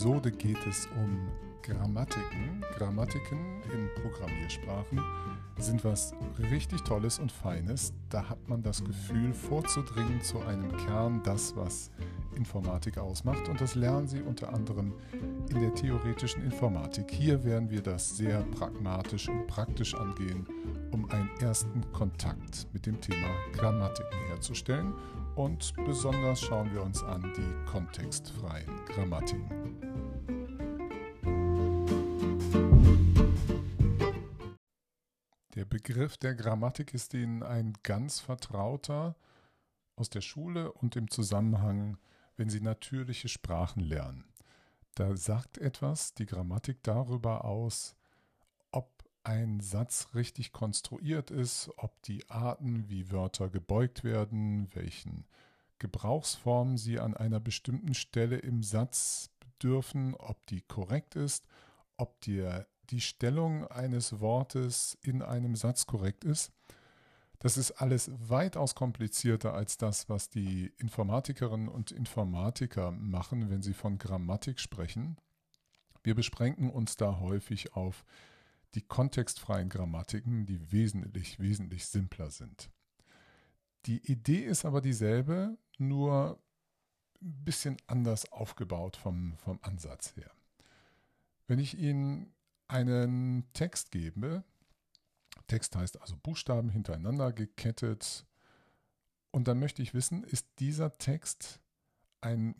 Episode geht es um Grammatiken. Grammatiken in Programmiersprachen sind was richtig Tolles und Feines. Da hat man das Gefühl, vorzudringen zu einem Kern, das, was Informatik ausmacht. Und das lernen Sie unter anderem in der theoretischen Informatik. Hier werden wir das sehr pragmatisch und praktisch angehen, um einen ersten Kontakt mit dem Thema Grammatiken herzustellen und besonders schauen wir uns an die kontextfreien Grammatiken. Der Begriff der Grammatik ist Ihnen ein ganz vertrauter aus der Schule und im Zusammenhang, wenn Sie natürliche Sprachen lernen. Da sagt etwas die Grammatik darüber aus, ein Satz richtig konstruiert ist, ob die Arten, wie Wörter gebeugt werden, welchen Gebrauchsformen sie an einer bestimmten Stelle im Satz bedürfen, ob die korrekt ist, ob die, die Stellung eines Wortes in einem Satz korrekt ist. Das ist alles weitaus komplizierter als das, was die Informatikerinnen und Informatiker machen, wenn sie von Grammatik sprechen. Wir beschränken uns da häufig auf die kontextfreien Grammatiken, die wesentlich, wesentlich simpler sind. Die Idee ist aber dieselbe, nur ein bisschen anders aufgebaut vom, vom Ansatz her. Wenn ich Ihnen einen Text gebe, Text heißt also Buchstaben hintereinander gekettet, und dann möchte ich wissen, ist dieser Text ein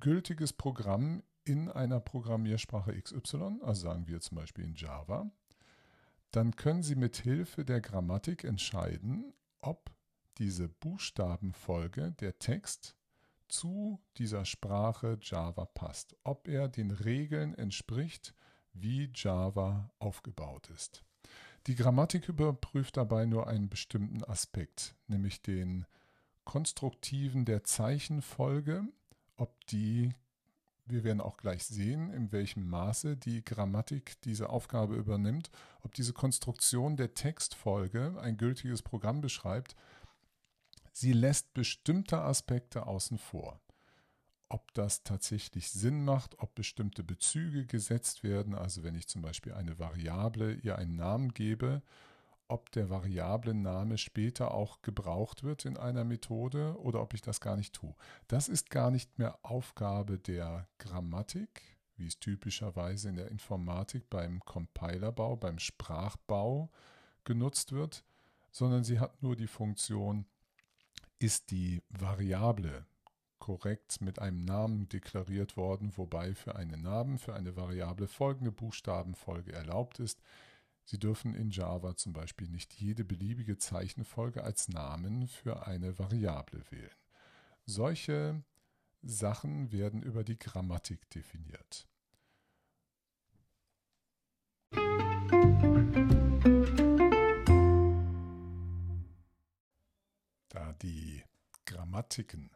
gültiges Programm in einer Programmiersprache XY, also sagen wir zum Beispiel in Java, dann können Sie mit Hilfe der Grammatik entscheiden, ob diese Buchstabenfolge, der Text, zu dieser Sprache Java passt, ob er den Regeln entspricht, wie Java aufgebaut ist. Die Grammatik überprüft dabei nur einen bestimmten Aspekt, nämlich den konstruktiven der Zeichenfolge, ob die wir werden auch gleich sehen, in welchem Maße die Grammatik diese Aufgabe übernimmt, ob diese Konstruktion der Textfolge ein gültiges Programm beschreibt. Sie lässt bestimmte Aspekte außen vor. Ob das tatsächlich Sinn macht, ob bestimmte Bezüge gesetzt werden, also wenn ich zum Beispiel eine Variable ihr einen Namen gebe ob der Variablenname später auch gebraucht wird in einer Methode oder ob ich das gar nicht tue. Das ist gar nicht mehr Aufgabe der Grammatik, wie es typischerweise in der Informatik beim Compilerbau, beim Sprachbau genutzt wird, sondern sie hat nur die Funktion, ist die Variable korrekt mit einem Namen deklariert worden, wobei für einen Namen, für eine Variable folgende Buchstabenfolge erlaubt ist. Sie dürfen in Java zum Beispiel nicht jede beliebige Zeichenfolge als Namen für eine Variable wählen. Solche Sachen werden über die Grammatik definiert. Da die Grammatiken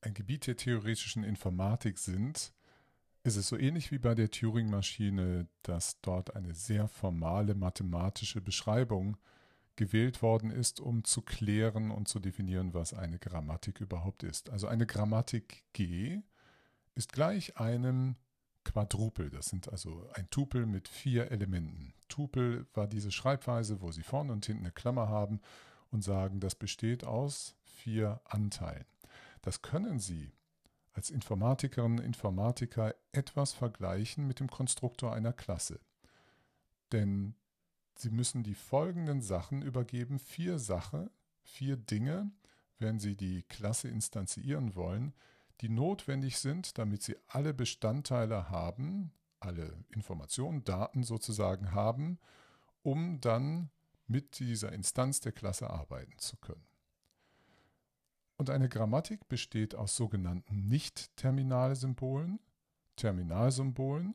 ein Gebiet der theoretischen Informatik sind, ist es so ähnlich wie bei der Turing-Maschine, dass dort eine sehr formale mathematische Beschreibung gewählt worden ist, um zu klären und zu definieren, was eine Grammatik überhaupt ist. Also eine Grammatik G ist gleich einem Quadrupel. Das sind also ein Tupel mit vier Elementen. Tupel war diese Schreibweise, wo Sie vorne und hinten eine Klammer haben und sagen, das besteht aus vier Anteilen. Das können Sie als Informatikerinnen und Informatiker etwas vergleichen mit dem Konstruktor einer Klasse. Denn Sie müssen die folgenden Sachen übergeben, vier Sachen, vier Dinge, wenn Sie die Klasse instanzieren wollen, die notwendig sind, damit Sie alle Bestandteile haben, alle Informationen, Daten sozusagen haben, um dann mit dieser Instanz der Klasse arbeiten zu können. Und eine Grammatik besteht aus sogenannten Nicht-Terminalsymbolen, Terminalsymbolen,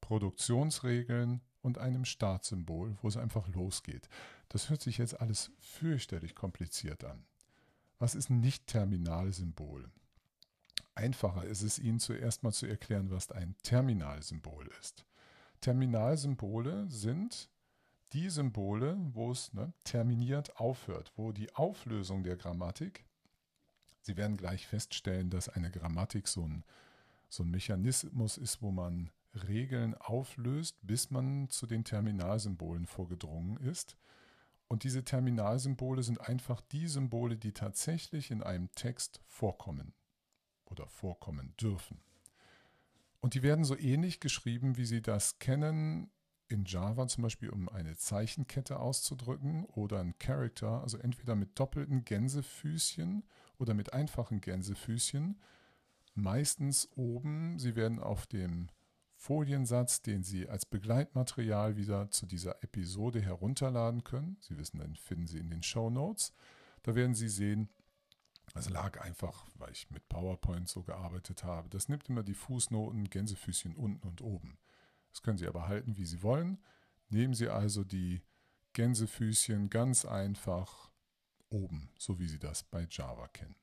Produktionsregeln und einem Startsymbol, wo es einfach losgeht. Das hört sich jetzt alles fürchterlich kompliziert an. Was ist ein Nicht-Terminalsymbol? Einfacher ist es Ihnen zuerst mal zu erklären, was ein Terminalsymbol ist. Terminalsymbole sind die Symbole, wo es ne, terminiert aufhört, wo die Auflösung der Grammatik Sie werden gleich feststellen, dass eine Grammatik so ein so ein Mechanismus ist, wo man Regeln auflöst, bis man zu den Terminalsymbolen vorgedrungen ist. Und diese Terminalsymbole sind einfach die Symbole, die tatsächlich in einem Text vorkommen oder vorkommen dürfen. Und die werden so ähnlich geschrieben, wie Sie das kennen in Java zum Beispiel, um eine Zeichenkette auszudrücken oder ein Character, also entweder mit doppelten Gänsefüßchen oder mit einfachen Gänsefüßchen. Meistens oben, sie werden auf dem Foliensatz, den Sie als Begleitmaterial wieder zu dieser Episode herunterladen können. Sie wissen, den finden Sie in den Show Notes. Da werden Sie sehen, es lag einfach, weil ich mit PowerPoint so gearbeitet habe. Das nimmt immer die Fußnoten, Gänsefüßchen unten und oben. Das können Sie aber halten, wie Sie wollen. Nehmen Sie also die Gänsefüßchen ganz einfach oben, so wie Sie das bei Java kennen.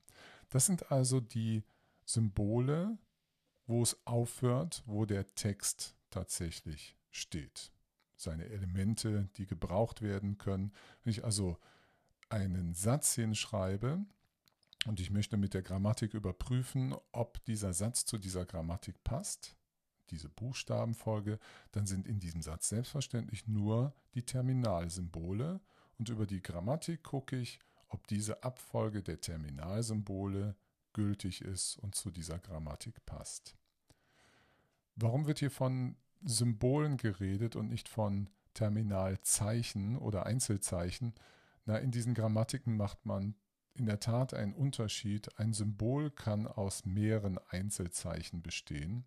Das sind also die Symbole, wo es aufhört, wo der Text tatsächlich steht. Seine Elemente, die gebraucht werden können. Wenn ich also einen Satz hinschreibe, und ich möchte mit der Grammatik überprüfen, ob dieser Satz zu dieser Grammatik passt, diese Buchstabenfolge, dann sind in diesem Satz selbstverständlich nur die Terminalsymbole und über die Grammatik gucke ich, ob diese Abfolge der Terminalsymbole gültig ist und zu dieser Grammatik passt. Warum wird hier von Symbolen geredet und nicht von Terminalzeichen oder Einzelzeichen? Na, in diesen Grammatiken macht man in der Tat einen Unterschied. Ein Symbol kann aus mehreren Einzelzeichen bestehen,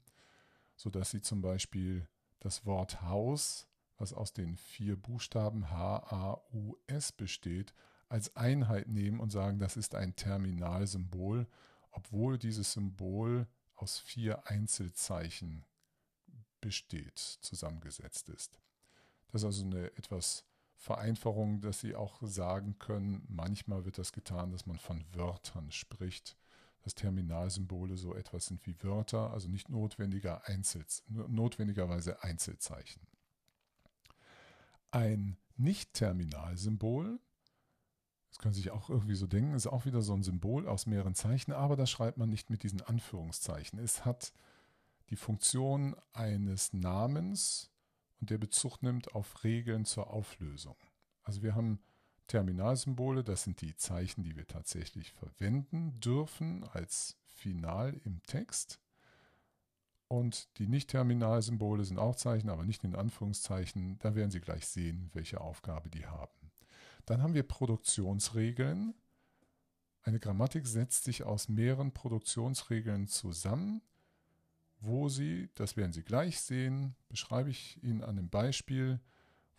sodass Sie zum Beispiel das Wort Haus, was aus den vier Buchstaben H, A, U, S besteht, als Einheit nehmen und sagen, das ist ein Terminalsymbol, obwohl dieses Symbol aus vier Einzelzeichen besteht, zusammengesetzt ist. Das ist also eine etwas Vereinfachung, dass Sie auch sagen können, manchmal wird das getan, dass man von Wörtern spricht, dass Terminalsymbole so etwas sind wie Wörter, also nicht notwendiger Einzel, notwendigerweise Einzelzeichen. Ein Nicht-Terminalsymbol, das können Sie sich auch irgendwie so denken, ist auch wieder so ein Symbol aus mehreren Zeichen, aber das schreibt man nicht mit diesen Anführungszeichen. Es hat die Funktion eines Namens und der Bezug nimmt auf Regeln zur Auflösung. Also wir haben Terminalsymbole, das sind die Zeichen, die wir tatsächlich verwenden dürfen als Final im Text. Und die Nicht-Terminalsymbole sind auch Zeichen, aber nicht in Anführungszeichen. Da werden Sie gleich sehen, welche Aufgabe die haben. Dann haben wir Produktionsregeln. Eine Grammatik setzt sich aus mehreren Produktionsregeln zusammen wo Sie, das werden Sie gleich sehen, beschreibe ich Ihnen an einem Beispiel,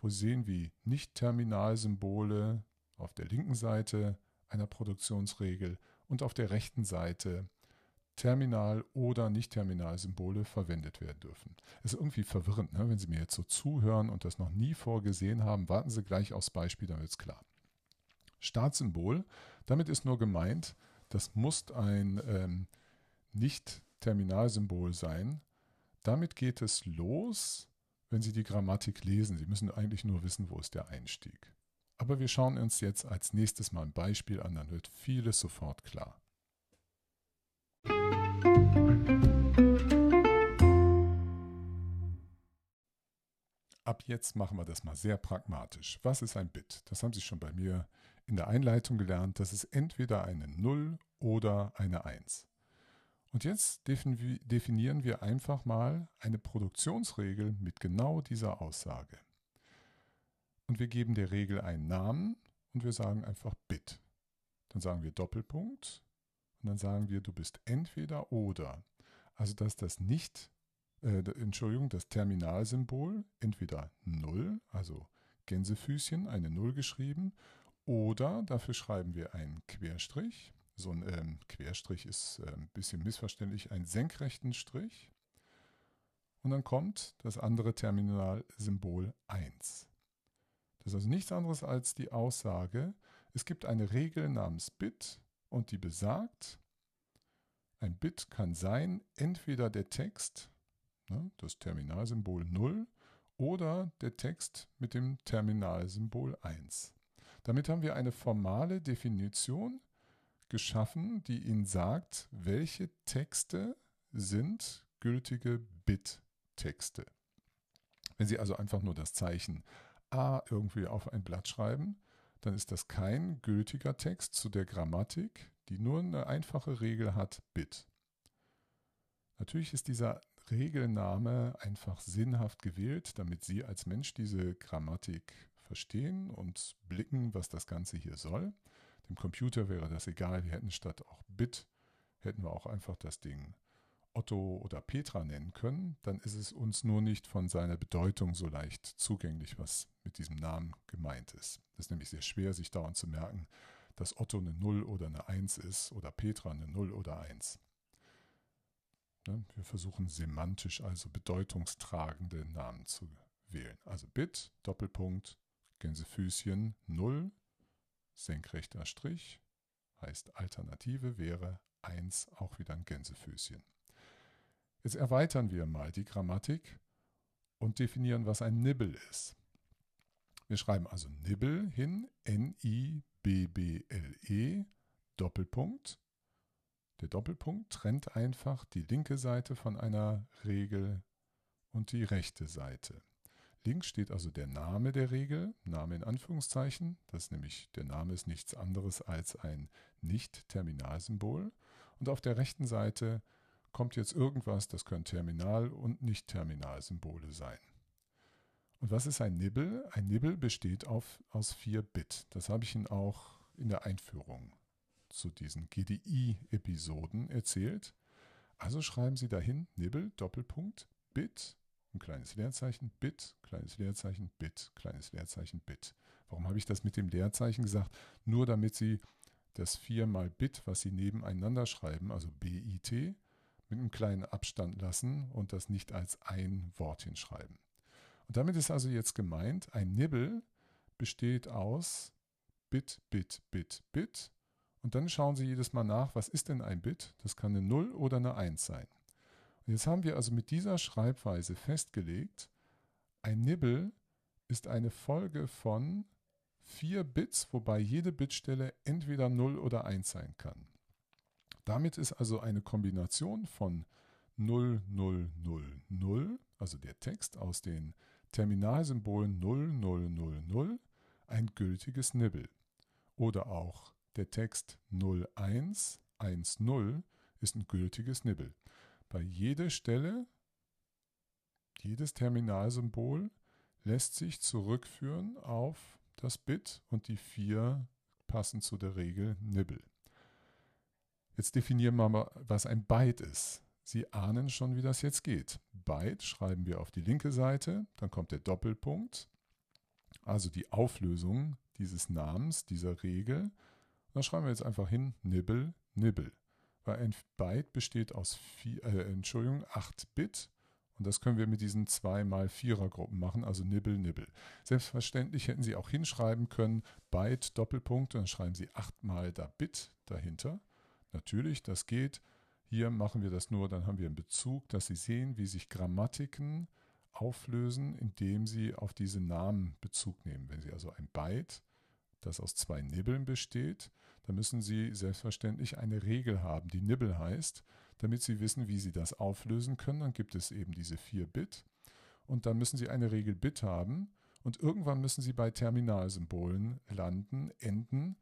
wo Sie sehen, wie Nicht-Terminalsymbole auf der linken Seite einer Produktionsregel und auf der rechten Seite Terminal- oder Nicht-Terminal-Symbole verwendet werden dürfen. Es ist irgendwie verwirrend, ne? wenn Sie mir jetzt so zuhören und das noch nie vorgesehen haben, warten Sie gleich aufs Beispiel, dann wird es klar. Startsymbol, damit ist nur gemeint, das muss ein ähm, nicht Terminalsymbol sein. Damit geht es los, wenn Sie die Grammatik lesen. Sie müssen eigentlich nur wissen, wo ist der Einstieg. Aber wir schauen uns jetzt als nächstes mal ein Beispiel an, dann wird vieles sofort klar. Ab jetzt machen wir das mal sehr pragmatisch. Was ist ein Bit? Das haben Sie schon bei mir in der Einleitung gelernt. Das ist entweder eine 0 oder eine 1. Und jetzt definieren wir einfach mal eine Produktionsregel mit genau dieser Aussage. Und wir geben der Regel einen Namen und wir sagen einfach Bit. Dann sagen wir Doppelpunkt und dann sagen wir, du bist entweder oder. Also dass das nicht, äh, Entschuldigung, das Terminalsymbol entweder 0, also Gänsefüßchen, eine 0 geschrieben, oder dafür schreiben wir einen Querstrich so ein ähm, Querstrich ist äh, ein bisschen missverständlich, einen senkrechten Strich. Und dann kommt das andere Terminalsymbol 1. Das ist also nichts anderes als die Aussage, es gibt eine Regel namens Bit und die besagt, ein Bit kann sein entweder der Text, ne, das Terminalsymbol 0, oder der Text mit dem Terminalsymbol 1. Damit haben wir eine formale Definition geschaffen, die Ihnen sagt, welche Texte sind gültige Bit-Texte. Wenn Sie also einfach nur das Zeichen A irgendwie auf ein Blatt schreiben, dann ist das kein gültiger Text zu der Grammatik, die nur eine einfache Regel hat, Bit. Natürlich ist dieser Regelname einfach sinnhaft gewählt, damit Sie als Mensch diese Grammatik verstehen und blicken, was das Ganze hier soll. Dem Computer wäre das egal, wir hätten statt auch Bit, hätten wir auch einfach das Ding Otto oder Petra nennen können, dann ist es uns nur nicht von seiner Bedeutung so leicht zugänglich, was mit diesem Namen gemeint ist. Es ist nämlich sehr schwer, sich dauernd zu merken, dass Otto eine 0 oder eine 1 ist oder Petra eine 0 oder 1. Ne, wir versuchen semantisch also bedeutungstragende Namen zu wählen. Also Bit, Doppelpunkt, Gänsefüßchen 0, senkrechter Strich, heißt Alternative wäre 1, auch wieder ein Gänsefüßchen. Jetzt erweitern wir mal die Grammatik und definieren, was ein Nibble ist. Wir schreiben also Nibble hin, N-I-B-B-L-E, Doppelpunkt. Der Doppelpunkt trennt einfach die linke Seite von einer Regel und die rechte Seite. Links steht also der Name der Regel, Name in Anführungszeichen, das ist nämlich der Name ist nichts anderes als ein Nicht-Terminalsymbol. Und auf der rechten Seite kommt jetzt irgendwas, das können Terminal- und Nicht-Terminal-Symbole sein. Und was ist ein Nibble? Ein Nibble besteht auf, aus 4 Bit. Das habe ich Ihnen auch in der Einführung zu diesen GDI-Episoden erzählt. Also schreiben Sie dahin Nibble, Doppelpunkt, Bit, ein kleines Leerzeichen, Bit, kleines Leerzeichen, Bit, kleines Leerzeichen, Bit. Warum habe ich das mit dem Leerzeichen gesagt? Nur damit Sie das 4 mal Bit, was Sie nebeneinander schreiben, also BIT, mit einem kleinen Abstand lassen und das nicht als ein Wort hinschreiben. Und damit ist also jetzt gemeint, ein Nibble besteht aus Bit, Bit, Bit, Bit. Und dann schauen Sie jedes Mal nach, was ist denn ein Bit? Das kann eine 0 oder eine 1 sein. Und jetzt haben wir also mit dieser Schreibweise festgelegt, ein Nibble ist eine Folge von vier Bits, wobei jede Bitstelle entweder 0 oder 1 sein kann. Damit ist also eine Kombination von 0, 0, 0, 0, also der Text aus den Terminalsymbolen 0, 0, 0, 0, ein gültiges Nibble. Oder auch der Text 0, 1, 1, 0 ist ein gültiges Nibble. Bei jeder Stelle, jedes Terminalsymbol lässt sich zurückführen auf das Bit und die vier passen zu der Regel Nibble. Jetzt definieren wir mal, was ein Byte ist. Sie ahnen schon, wie das jetzt geht. Byte schreiben wir auf die linke Seite, dann kommt der Doppelpunkt, also die Auflösung dieses Namens, dieser Regel. Und dann schreiben wir jetzt einfach hin Nibble, Nibble. Weil ein Byte besteht aus vier, äh, Entschuldigung, 8 Bit und das können wir mit diesen 2 mal 4er Gruppen machen, also Nibble, Nibble. Selbstverständlich hätten Sie auch hinschreiben können, Byte, Doppelpunkt, und dann schreiben Sie 8 mal da Bit dahinter. Natürlich, das geht. Hier machen wir das nur, dann haben wir einen Bezug, dass Sie sehen, wie sich Grammatiken auflösen, indem Sie auf diese Namen Bezug nehmen. Wenn Sie also ein Byte, das aus zwei Nibbeln besteht, dann müssen Sie selbstverständlich eine Regel haben, die Nibbel heißt, damit Sie wissen, wie Sie das auflösen können. Dann gibt es eben diese vier Bit und dann müssen Sie eine Regel Bit haben und irgendwann müssen Sie bei Terminalsymbolen landen, enden,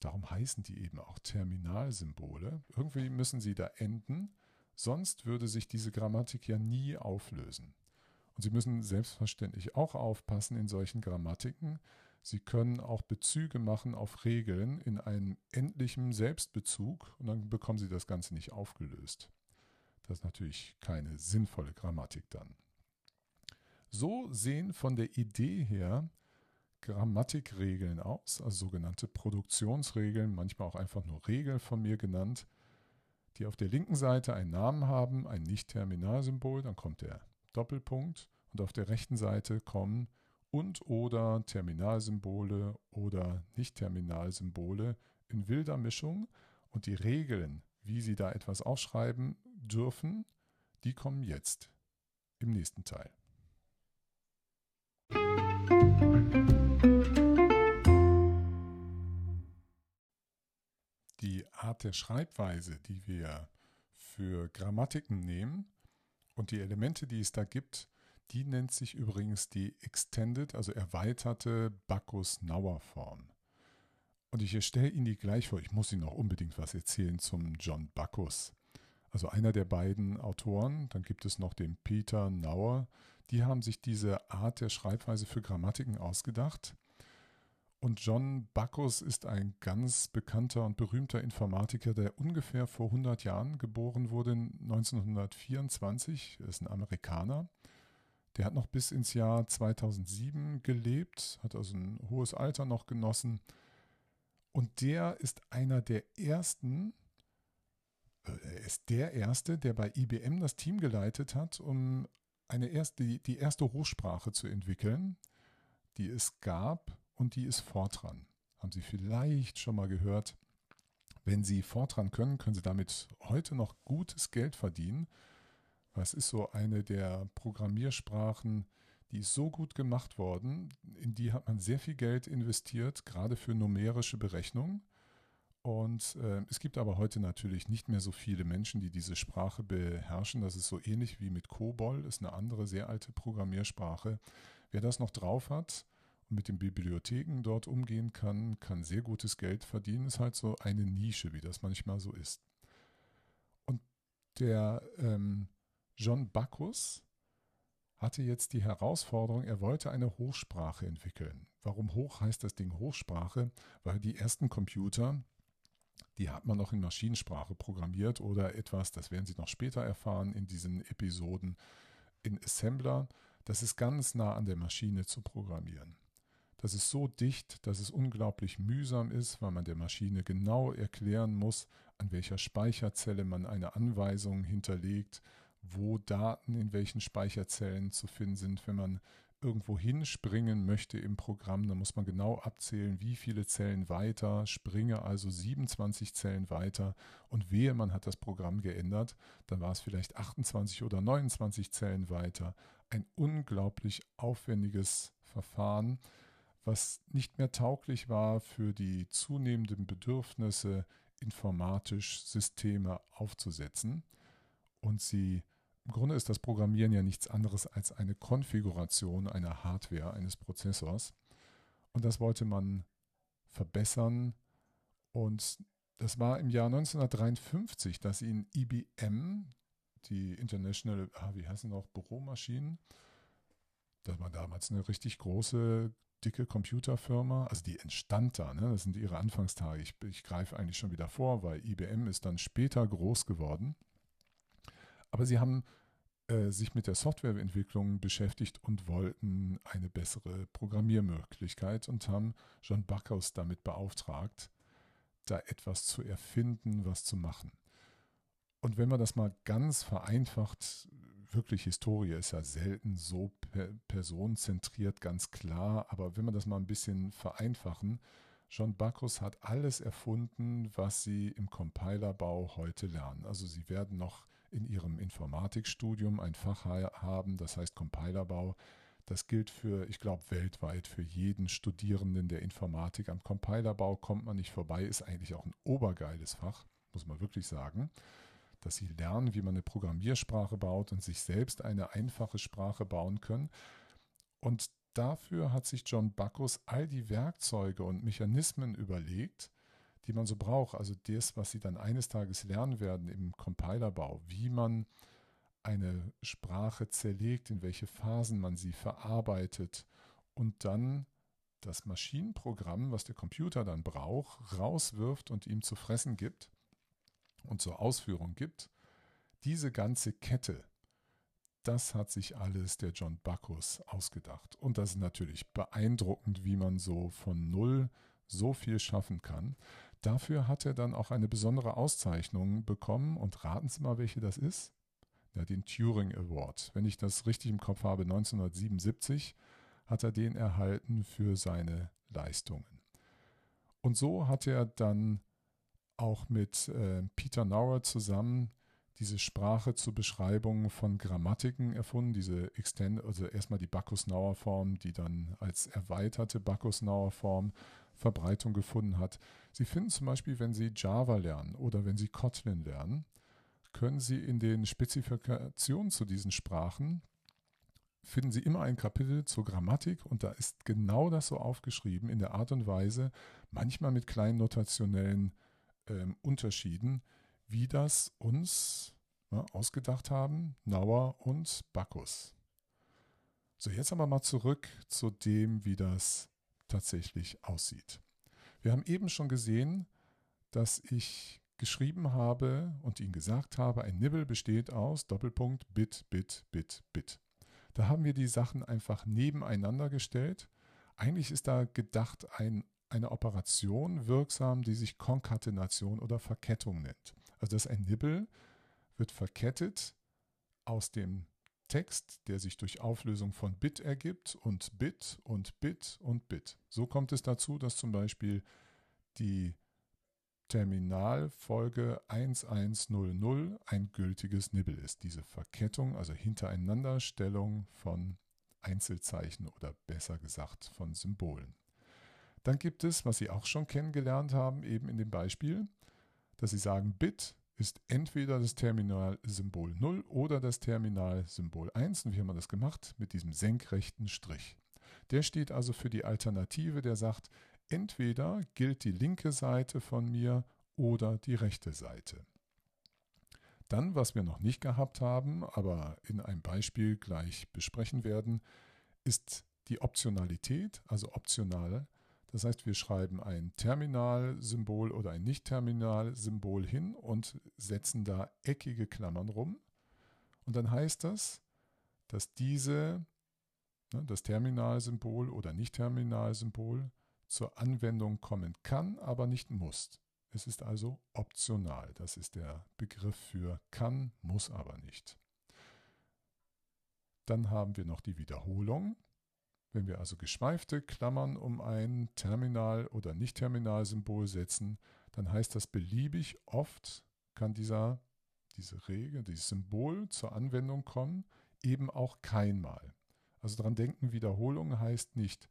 Darum heißen die eben auch Terminalsymbole. Irgendwie müssen sie da enden, sonst würde sich diese Grammatik ja nie auflösen. Und Sie müssen selbstverständlich auch aufpassen in solchen Grammatiken. Sie können auch Bezüge machen auf Regeln in einem endlichen Selbstbezug und dann bekommen Sie das Ganze nicht aufgelöst. Das ist natürlich keine sinnvolle Grammatik dann. So sehen von der Idee her Grammatikregeln aus, also sogenannte Produktionsregeln, manchmal auch einfach nur Regeln von mir genannt, die auf der linken Seite einen Namen haben, ein Nicht-Terminalsymbol, dann kommt der Doppelpunkt und auf der rechten Seite kommen und oder Terminalsymbole oder Nicht-Terminalsymbole in wilder Mischung und die Regeln, wie Sie da etwas aufschreiben dürfen, die kommen jetzt im nächsten Teil. Die Art der Schreibweise, die wir für Grammatiken nehmen, Und die Elemente, die es da gibt, die nennt sich übrigens die Extended, also erweiterte Bacchus-Nauer-Form. Und ich stelle Ihnen die gleich vor. Ich muss Ihnen noch unbedingt was erzählen zum John Bacchus. Also einer der beiden Autoren, dann gibt es noch den Peter Nauer, die haben sich diese Art der Schreibweise für Grammatiken ausgedacht. Und John Bacchus ist ein ganz bekannter und berühmter Informatiker, der ungefähr vor 100 Jahren geboren wurde, 1924. Er ist ein Amerikaner. Der hat noch bis ins Jahr 2007 gelebt, hat also ein hohes Alter noch genossen. Und der ist einer der ersten, äh, er ist der erste, der bei IBM das Team geleitet hat, um eine erste, die, die erste Hochsprache zu entwickeln, die es gab und die ist Fortran. Haben Sie vielleicht schon mal gehört? Wenn Sie Fortran können, können Sie damit heute noch gutes Geld verdienen. Es ist so eine der Programmiersprachen, die ist so gut gemacht worden, in die hat man sehr viel Geld investiert, gerade für numerische Berechnungen. Und äh, es gibt aber heute natürlich nicht mehr so viele Menschen, die diese Sprache beherrschen. Das ist so ähnlich wie mit COBOL, ist eine andere sehr alte Programmiersprache. Wer das noch drauf hat, und mit den Bibliotheken dort umgehen kann, kann sehr gutes Geld verdienen. Ist halt so eine Nische, wie das manchmal so ist. Und der ähm, John Bacchus hatte jetzt die Herausforderung, er wollte eine Hochsprache entwickeln. Warum hoch heißt das Ding Hochsprache? Weil die ersten Computer, die hat man noch in Maschinensprache programmiert oder etwas, das werden Sie noch später erfahren in diesen Episoden, in Assembler. Das ist ganz nah an der Maschine zu programmieren. Das ist so dicht, dass es unglaublich mühsam ist, weil man der Maschine genau erklären muss, an welcher Speicherzelle man eine Anweisung hinterlegt, wo Daten in welchen Speicherzellen zu finden sind. Wenn man irgendwo hinspringen möchte im Programm, dann muss man genau abzählen, wie viele Zellen weiter, springe also 27 Zellen weiter und wehe, man hat das Programm geändert, dann war es vielleicht 28 oder 29 Zellen weiter. Ein unglaublich aufwendiges Verfahren, was nicht mehr tauglich war für die zunehmenden Bedürfnisse, informatisch Systeme aufzusetzen. Und sie, im Grunde ist das Programmieren ja nichts anderes als eine Konfiguration einer Hardware, eines Prozessors. Und das wollte man verbessern. Und das war im Jahr 1953, dass ihn IBM, die International, ah, wie heißen noch, Büromaschinen, das war damals eine richtig große dicke Computerfirma, also die entstand da, ne? das sind ihre Anfangstage. Ich, ich greife eigentlich schon wieder vor, weil IBM ist dann später groß geworden. Aber sie haben äh, sich mit der Softwareentwicklung beschäftigt und wollten eine bessere Programmiermöglichkeit und haben John Backhaus damit beauftragt, da etwas zu erfinden, was zu machen. Und wenn man das mal ganz vereinfacht wirklich Historie ist ja selten so per personenzentriert, ganz klar. Aber wenn wir das mal ein bisschen vereinfachen, John Bacchus hat alles erfunden, was Sie im Compilerbau heute lernen. Also Sie werden noch in Ihrem Informatikstudium ein Fach haben, das heißt Compilerbau. Das gilt für, ich glaube, weltweit für jeden Studierenden der Informatik. Am Compilerbau kommt man nicht vorbei, ist eigentlich auch ein obergeiles Fach, muss man wirklich sagen dass sie lernen, wie man eine Programmiersprache baut und sich selbst eine einfache Sprache bauen können. Und dafür hat sich John Bacchus all die Werkzeuge und Mechanismen überlegt, die man so braucht. Also das, was sie dann eines Tages lernen werden im Compilerbau, wie man eine Sprache zerlegt, in welche Phasen man sie verarbeitet und dann das Maschinenprogramm, was der Computer dann braucht, rauswirft und ihm zu fressen gibt und zur Ausführung gibt, diese ganze Kette, das hat sich alles der John Bacchus ausgedacht. Und das ist natürlich beeindruckend, wie man so von Null so viel schaffen kann. Dafür hat er dann auch eine besondere Auszeichnung bekommen. Und raten Sie mal, welche das ist? Ja, den Turing Award. Wenn ich das richtig im Kopf habe, 1977 hat er den erhalten für seine Leistungen. Und so hat er dann auch mit äh, Peter Nauer zusammen diese Sprache zur Beschreibung von Grammatiken erfunden, diese Extend, also erstmal die Bacchus-Nauer Form, die dann als erweiterte Bacchus-Nauer Form Verbreitung gefunden hat. Sie finden zum Beispiel, wenn Sie Java lernen oder wenn Sie Kotlin lernen, können Sie in den Spezifikationen zu diesen Sprachen finden Sie immer ein Kapitel zur Grammatik und da ist genau das so aufgeschrieben in der Art und Weise, manchmal mit kleinen notationellen ähm, Unterschieden, wie das uns ja, ausgedacht haben, Nauer und Bacchus. So, jetzt aber mal zurück zu dem, wie das tatsächlich aussieht. Wir haben eben schon gesehen, dass ich geschrieben habe und Ihnen gesagt habe, ein Nibble besteht aus Doppelpunkt Bit, Bit, Bit, Bit. Da haben wir die Sachen einfach nebeneinander gestellt. Eigentlich ist da gedacht ein, eine Operation wirksam, die sich Konkatenation oder Verkettung nennt. Also das ist ein Nibble, wird verkettet aus dem Text, der sich durch Auflösung von Bit ergibt und Bit und Bit und Bit. So kommt es dazu, dass zum Beispiel die Terminalfolge 1100 ein gültiges Nibble ist. Diese Verkettung, also Hintereinanderstellung von Einzelzeichen oder besser gesagt von Symbolen. Dann gibt es, was Sie auch schon kennengelernt haben, eben in dem Beispiel, dass Sie sagen, Bit ist entweder das Terminalsymbol 0 oder das Terminalsymbol 1. Und wie haben wir das gemacht? Mit diesem senkrechten Strich. Der steht also für die Alternative, der sagt, entweder gilt die linke Seite von mir oder die rechte Seite. Dann, was wir noch nicht gehabt haben, aber in einem Beispiel gleich besprechen werden, ist die Optionalität, also optional. Das heißt, wir schreiben ein Terminalsymbol oder ein Nicht-Terminalsymbol hin und setzen da eckige Klammern rum. Und dann heißt das, dass diese, ne, das Terminalsymbol oder Nicht-Terminalsymbol zur Anwendung kommen kann, aber nicht muss. Es ist also optional. Das ist der Begriff für kann, muss aber nicht. Dann haben wir noch die Wiederholung. Wenn wir also geschweifte Klammern um ein Terminal- oder Nicht-Terminal-Symbol setzen, dann heißt das beliebig oft kann dieser, diese Regel, dieses Symbol zur Anwendung kommen, eben auch keinmal. Also daran denken, Wiederholung heißt nicht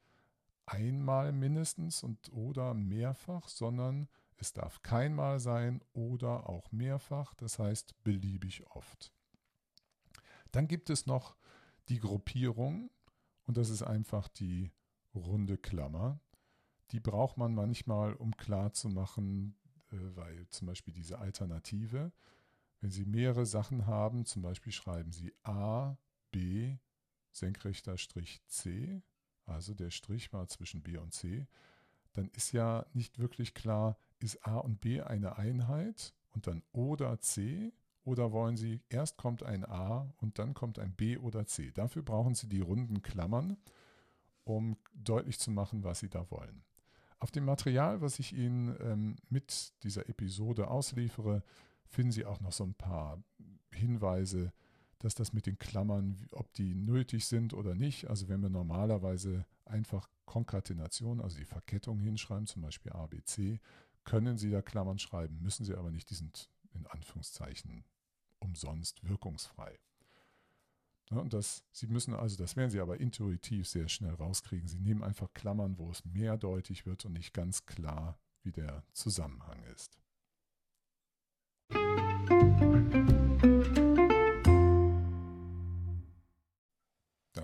einmal mindestens und oder mehrfach, sondern es darf keinmal sein oder auch mehrfach, das heißt beliebig oft. Dann gibt es noch die Gruppierung und das ist einfach die runde Klammer. Die braucht man manchmal, um klarzumachen, äh, weil zum Beispiel diese Alternative, wenn Sie mehrere Sachen haben, zum Beispiel schreiben Sie A, B, senkrechter Strich C, also der Strich war zwischen B und C, dann ist ja nicht wirklich klar, ist A und B eine Einheit und dann oder C oder wollen Sie, erst kommt ein A und dann kommt ein B oder C. Dafür brauchen Sie die runden Klammern, um deutlich zu machen, was Sie da wollen. Auf dem Material, was ich Ihnen ähm, mit dieser Episode ausliefere, finden Sie auch noch so ein paar Hinweise, dass das mit den Klammern, ob die nötig sind oder nicht. Also wenn wir normalerweise einfach Konkatenation, also die Verkettung hinschreiben, zum Beispiel A, B, C, können Sie da Klammern schreiben, müssen Sie aber nicht, die sind in Anführungszeichen umsonst wirkungsfrei. Ja, und das, Sie müssen also, das werden Sie aber intuitiv sehr schnell rauskriegen. Sie nehmen einfach Klammern, wo es mehrdeutig wird und nicht ganz klar, wie der Zusammenhang ist.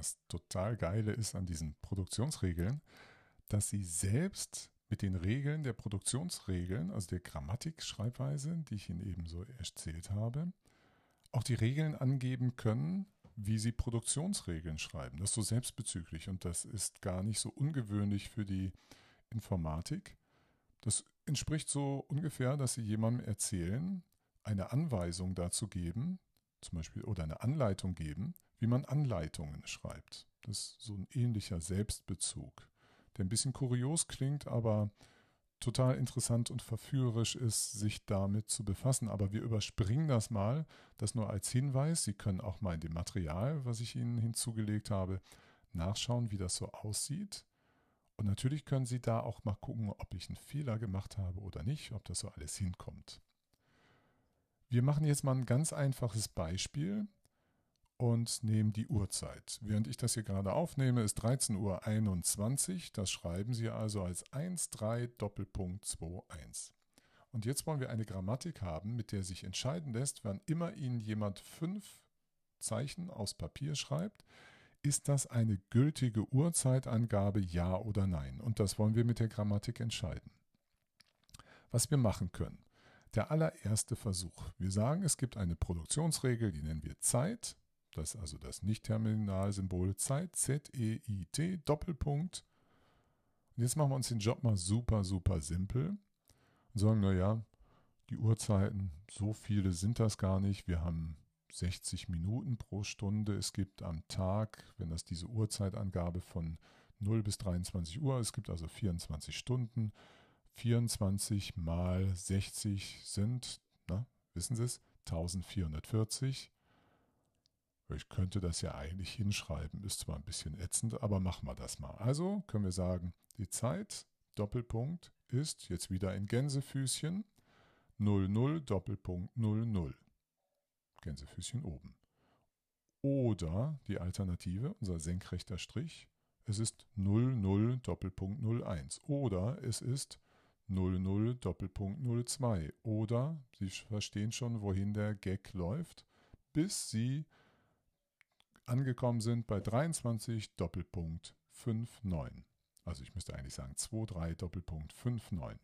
das total Geile ist an diesen Produktionsregeln, dass sie selbst mit den Regeln der Produktionsregeln, also der Grammatikschreibweise, die ich Ihnen eben so erzählt habe, auch die Regeln angeben können, wie sie Produktionsregeln schreiben. Das ist so selbstbezüglich und das ist gar nicht so ungewöhnlich für die Informatik. Das entspricht so ungefähr, dass Sie jemandem erzählen, eine Anweisung dazu geben, zum Beispiel, oder eine Anleitung geben, wie man Anleitungen schreibt. Das ist so ein ähnlicher Selbstbezug, der ein bisschen kurios klingt, aber total interessant und verführerisch ist, sich damit zu befassen. Aber wir überspringen das mal, das nur als Hinweis. Sie können auch mal in dem Material, was ich Ihnen hinzugelegt habe, nachschauen, wie das so aussieht. Und natürlich können Sie da auch mal gucken, ob ich einen Fehler gemacht habe oder nicht, ob das so alles hinkommt. Wir machen jetzt mal ein ganz einfaches Beispiel und nehmen die Uhrzeit. Während ich das hier gerade aufnehme, ist 13.21 Uhr. Das schreiben Sie also als 13 Doppelpunkt 21. Und jetzt wollen wir eine Grammatik haben, mit der sich entscheiden lässt, wann immer Ihnen jemand fünf Zeichen aus Papier schreibt, ist das eine gültige Uhrzeitangabe, ja oder nein? Und das wollen wir mit der Grammatik entscheiden. Was wir machen können. Der allererste Versuch. Wir sagen, es gibt eine Produktionsregel, die nennen wir Zeit. Das ist also das Nicht-Terminalsymbol Zeit, Z-E-I-T, Doppelpunkt. Und jetzt machen wir uns den Job mal super, super simpel und sagen, naja, die Uhrzeiten, so viele sind das gar nicht. Wir haben 60 Minuten pro Stunde. Es gibt am Tag, wenn das diese Uhrzeitangabe von 0 bis 23 Uhr, es gibt also 24 Stunden. 24 mal 60 sind, na, wissen Sie es, 1440. Ich könnte das ja eigentlich hinschreiben, ist zwar ein bisschen ätzend, aber machen wir das mal. Also können wir sagen, die Zeit, Doppelpunkt, ist jetzt wieder in Gänsefüßchen 00 Doppelpunkt 00. Gänsefüßchen oben. Oder die Alternative, unser senkrechter Strich, es ist 00 Doppelpunkt 01. Oder es ist 00 Doppelpunkt 02. Oder Sie verstehen schon, wohin der Gag läuft, bis Sie angekommen sind bei 23 Doppelpunkt 59. Also ich müsste eigentlich sagen 23 Doppelpunkt 59.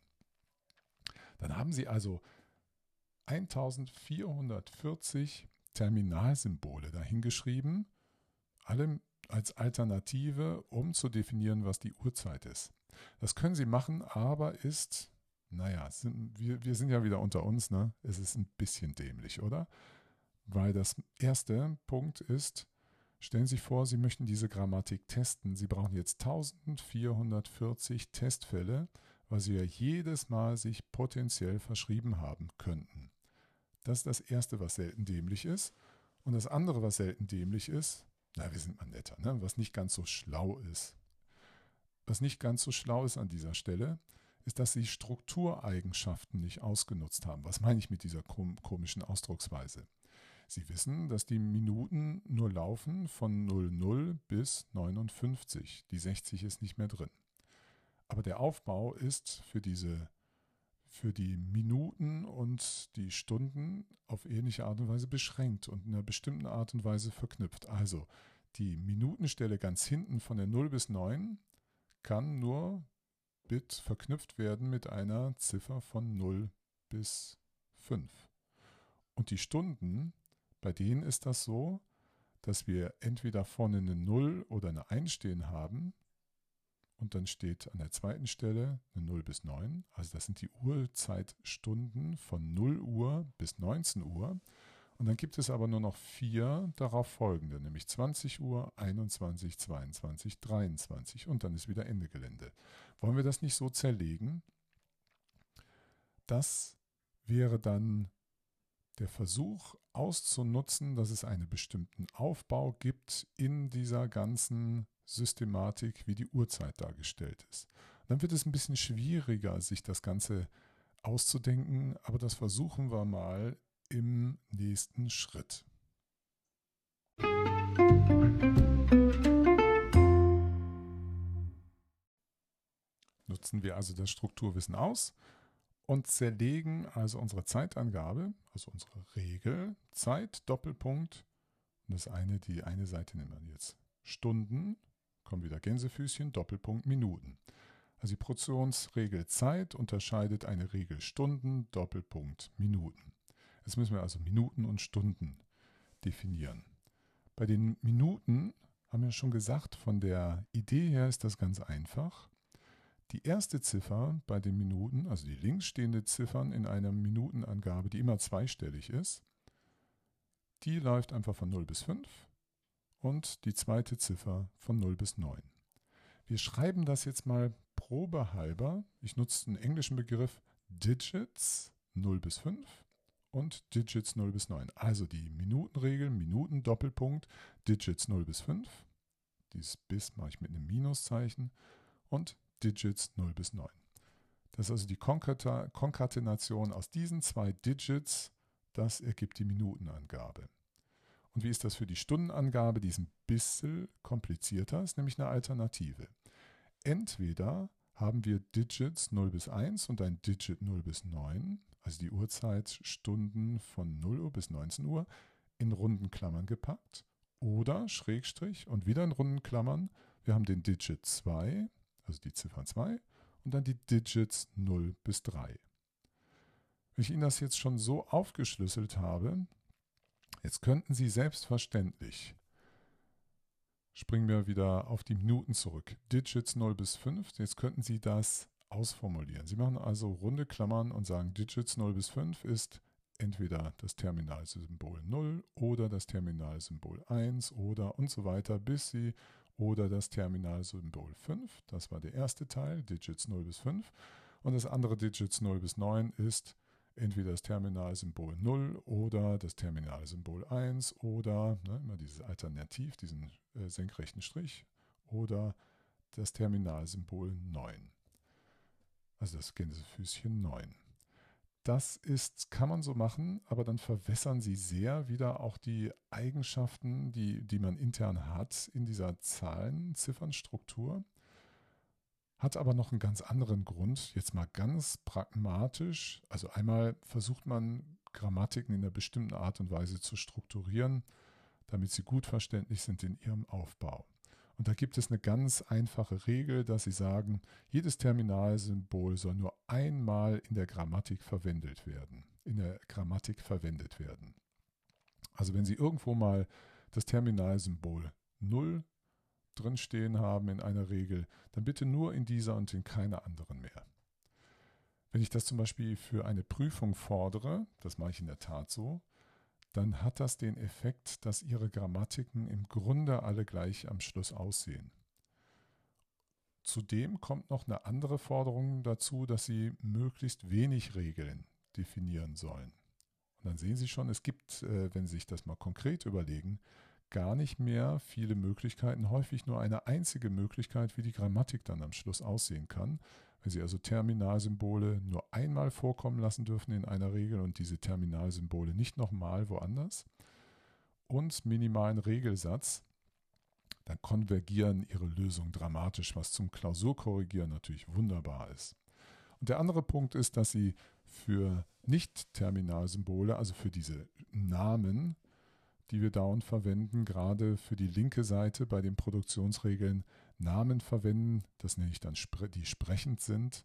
Dann haben Sie also 1440 Terminalsymbole dahingeschrieben, alle als Alternative, um zu definieren, was die Uhrzeit ist. Das können Sie machen, aber ist, naja, sind, wir, wir sind ja wieder unter uns, ne? Es ist ein bisschen dämlich, oder? Weil das erste Punkt ist, stellen Sie sich vor, Sie möchten diese Grammatik testen. Sie brauchen jetzt 1440 Testfälle, weil Sie ja jedes Mal sich potenziell verschrieben haben könnten. Das ist das Erste, was selten dämlich ist. Und das andere, was selten dämlich ist, na, wir sind mal netter, ne? was nicht ganz so schlau ist. Was nicht ganz so schlau ist an dieser Stelle, ist, dass sie Struktureigenschaften nicht ausgenutzt haben. Was meine ich mit dieser komischen Ausdrucksweise? Sie wissen, dass die Minuten nur laufen von 00 bis 59. Die 60 ist nicht mehr drin. Aber der Aufbau ist für diese für die Minuten und die Stunden auf ähnliche Art und Weise beschränkt und in einer bestimmten Art und Weise verknüpft. Also die Minutenstelle ganz hinten von der 0 bis 9 kann nur Bit verknüpft werden mit einer Ziffer von 0 bis 5. Und die Stunden, bei denen ist das so, dass wir entweder vorne eine 0 oder eine 1 stehen haben und dann steht an der zweiten Stelle eine 0 bis 9. Also das sind die Uhrzeitstunden von 0 Uhr bis 19 Uhr. Und dann gibt es aber nur noch vier darauf folgende, nämlich 20 Uhr, 21, 22, 23 und dann ist wieder Ende Gelände. Wollen wir das nicht so zerlegen? Das wäre dann der Versuch auszunutzen, dass es einen bestimmten Aufbau gibt in dieser ganzen Systematik, wie die Uhrzeit dargestellt ist. Dann wird es ein bisschen schwieriger, sich das Ganze auszudenken, aber das versuchen wir mal im nächsten Schritt. Nutzen wir also das Strukturwissen aus und zerlegen also unsere Zeitangabe, also unsere Regel, Zeit, Doppelpunkt, und das eine, die eine Seite nehmen wir jetzt Stunden kommen wieder Gänsefüßchen, Doppelpunkt Minuten. Also die Portionsregel Zeit unterscheidet eine Regel Stunden, Doppelpunkt Minuten. Jetzt müssen wir also Minuten und Stunden definieren. Bei den Minuten haben wir schon gesagt, von der Idee her ist das ganz einfach. Die erste Ziffer bei den Minuten, also die links stehende Ziffern in einer Minutenangabe, die immer zweistellig ist, die läuft einfach von 0 bis 5 und die zweite Ziffer von 0 bis 9. Wir schreiben das jetzt mal probehalber. Ich nutze den englischen Begriff Digits 0 bis 5 und Digits 0 bis 9. Also die Minutenregel, Minuten Doppelpunkt, Digits 0 bis 5. Dieses bis mache ich mit einem Minuszeichen und Digits 0 bis 9. Das ist also die Konkatenation aus diesen zwei Digits, das ergibt die Minutenangabe. Und wie ist das für die Stundenangabe? Die ist ein bisschen komplizierter, ist nämlich eine Alternative. Entweder haben wir Digits 0 bis 1 und ein Digit 0 bis 9, also die Uhrzeitstunden von 0 Uhr bis 19 Uhr, in runden Klammern gepackt. Oder Schrägstrich und wieder in runden Klammern. Wir haben den Digit 2, also die Ziffer 2, und dann die Digits 0 bis 3. Wenn ich Ihnen das jetzt schon so aufgeschlüsselt habe, jetzt könnten Sie selbstverständlich springen wir wieder auf die Minuten zurück. Digits 0 bis 5. Jetzt könnten Sie das ausformulieren. Sie machen also runde Klammern und sagen, Digits 0 bis 5 ist entweder das Terminalsymbol 0 oder das Terminalsymbol 1 oder und so weiter, bis Sie oder das Terminalsymbol 5. Das war der erste Teil, Digits 0 bis 5. Und das andere Digits 0 bis 9 ist entweder das Terminalsymbol 0 oder das Terminalsymbol 1 oder ne, immer dieses Alternativ, diesen äh, senkrechten Strich oder das Terminalsymbol 9. Also das Gänsefüßchen 9. Das ist, kann man so machen, aber dann verwässern sie sehr wieder auch die Eigenschaften, die, die man intern hat in dieser Zahlen-Ziffernstruktur. Hat aber noch einen ganz anderen Grund. Jetzt mal ganz pragmatisch. Also einmal versucht man Grammatiken in einer bestimmten Art und Weise zu strukturieren, damit sie gut verständlich sind in ihrem Aufbau. Und da gibt es eine ganz einfache Regel, dass sie sagen, jedes Terminalsymbol soll nur einmal in der Grammatik verwendet werden. In der Grammatik verwendet werden. Also wenn Sie irgendwo mal das Terminalsymbol 0 drin stehen haben in einer Regel, dann bitte nur in dieser und in keiner anderen mehr. Wenn ich das zum Beispiel für eine Prüfung fordere, das mache ich in der Tat so, dann hat das den Effekt, dass Ihre Grammatiken im Grunde alle gleich am Schluss aussehen. Zudem kommt noch eine andere Forderung dazu, dass Sie möglichst wenig Regeln definieren sollen. Und dann sehen Sie schon, es gibt, äh, wenn Sie sich das mal konkret überlegen, gar nicht mehr viele Möglichkeiten, häufig nur eine einzige Möglichkeit, wie die Grammatik dann am Schluss aussehen kann. Wenn Sie also Terminalsymbole nur einmal vorkommen lassen dürfen in einer Regel und diese Terminalsymbole nicht nochmal woanders und minimalen Regelsatz, dann konvergieren Ihre Lösungen dramatisch, was zum Klausurkorrigieren natürlich wunderbar ist. Und der andere Punkt ist, dass Sie für Nicht-Terminalsymbole, also für diese Namen, die wir dauernd verwenden, gerade für die linke Seite bei den Produktionsregeln Namen verwenden, das nenne ich dann, die sprechend sind,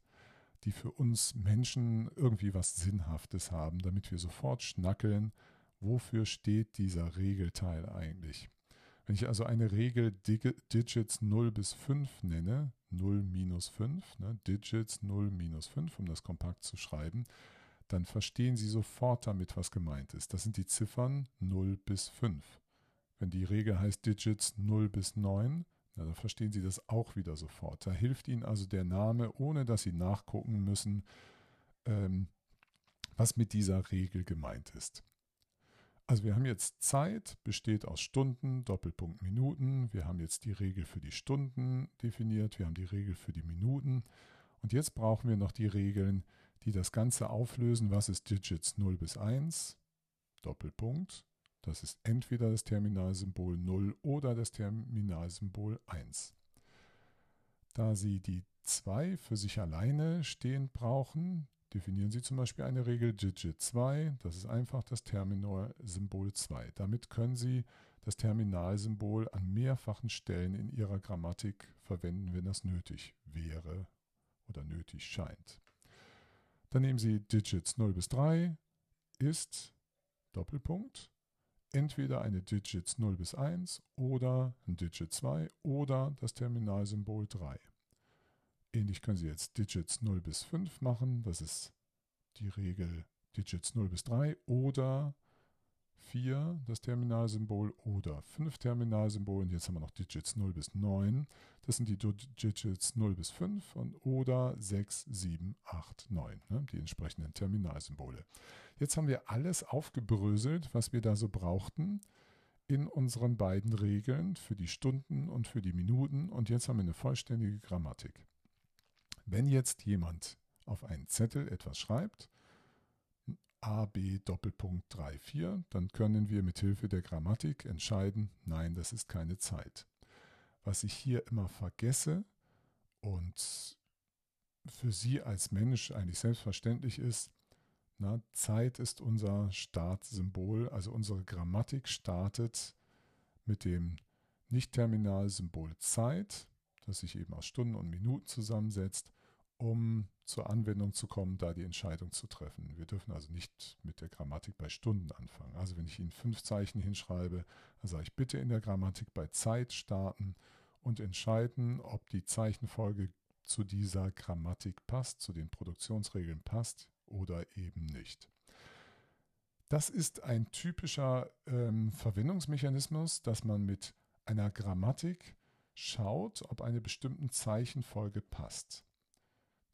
die für uns Menschen irgendwie was Sinnhaftes haben, damit wir sofort schnackeln, wofür steht dieser Regelteil eigentlich. Wenn ich also eine Regel Digits 0 bis 5 nenne, 0 minus 5, ne, Digits 0 minus 5, um das kompakt zu schreiben, dann verstehen Sie sofort damit, was gemeint ist. Das sind die Ziffern 0 bis 5. Wenn die Regel heißt Digits 0 bis 9, na, dann verstehen Sie das auch wieder sofort. Da hilft Ihnen also der Name, ohne dass Sie nachgucken müssen, ähm, was mit dieser Regel gemeint ist. Also wir haben jetzt Zeit, besteht aus Stunden, Doppelpunkt Minuten. Wir haben jetzt die Regel für die Stunden definiert, wir haben die Regel für die Minuten. Und jetzt brauchen wir noch die Regeln, die das Ganze auflösen. Was ist Digits 0 bis 1? Doppelpunkt. Das ist entweder das Terminalsymbol 0 oder das Terminalsymbol 1. Da Sie die 2 für sich alleine stehend brauchen, definieren Sie zum Beispiel eine Regel Digit 2. Das ist einfach das Terminalsymbol 2. Damit können Sie das Terminalsymbol an mehrfachen Stellen in Ihrer Grammatik verwenden, wenn das nötig wäre oder nötig scheint. Dann nehmen Sie Digits 0 bis 3 ist Doppelpunkt entweder eine Digits 0 bis 1 oder ein Digit 2 oder das Terminalsymbol 3. Ähnlich können Sie jetzt Digits 0 bis 5 machen, das ist die Regel Digits 0 bis 3 oder 4 das Terminalsymbol oder 5 Terminalsymbole. Und jetzt haben wir noch Digits 0 bis 9. Das sind die Digits 0 bis 5 und oder 6, 7, 8, 9, ne, die entsprechenden Terminalsymbole. Jetzt haben wir alles aufgebröselt, was wir da so brauchten in unseren beiden Regeln für die Stunden und für die Minuten. Und jetzt haben wir eine vollständige Grammatik. Wenn jetzt jemand auf einen Zettel etwas schreibt, AB Doppelpunkt 3, 4, dann können wir mit Hilfe der Grammatik entscheiden, nein, das ist keine Zeit. Was ich hier immer vergesse und für Sie als Mensch eigentlich selbstverständlich ist. Na, Zeit ist unser Startsymbol, also unsere Grammatik startet mit dem Nicht-Terminalsymbol Zeit, das sich eben aus Stunden und Minuten zusammensetzt, um zur Anwendung zu kommen, da die Entscheidung zu treffen. Wir dürfen also nicht mit der Grammatik bei Stunden anfangen. Also wenn ich Ihnen fünf Zeichen hinschreibe, dann sage ich bitte in der Grammatik bei Zeit starten und entscheiden, ob die Zeichenfolge zu dieser Grammatik passt, zu den Produktionsregeln passt oder eben nicht. Das ist ein typischer ähm, Verwendungsmechanismus, dass man mit einer Grammatik schaut, ob eine bestimmte Zeichenfolge passt.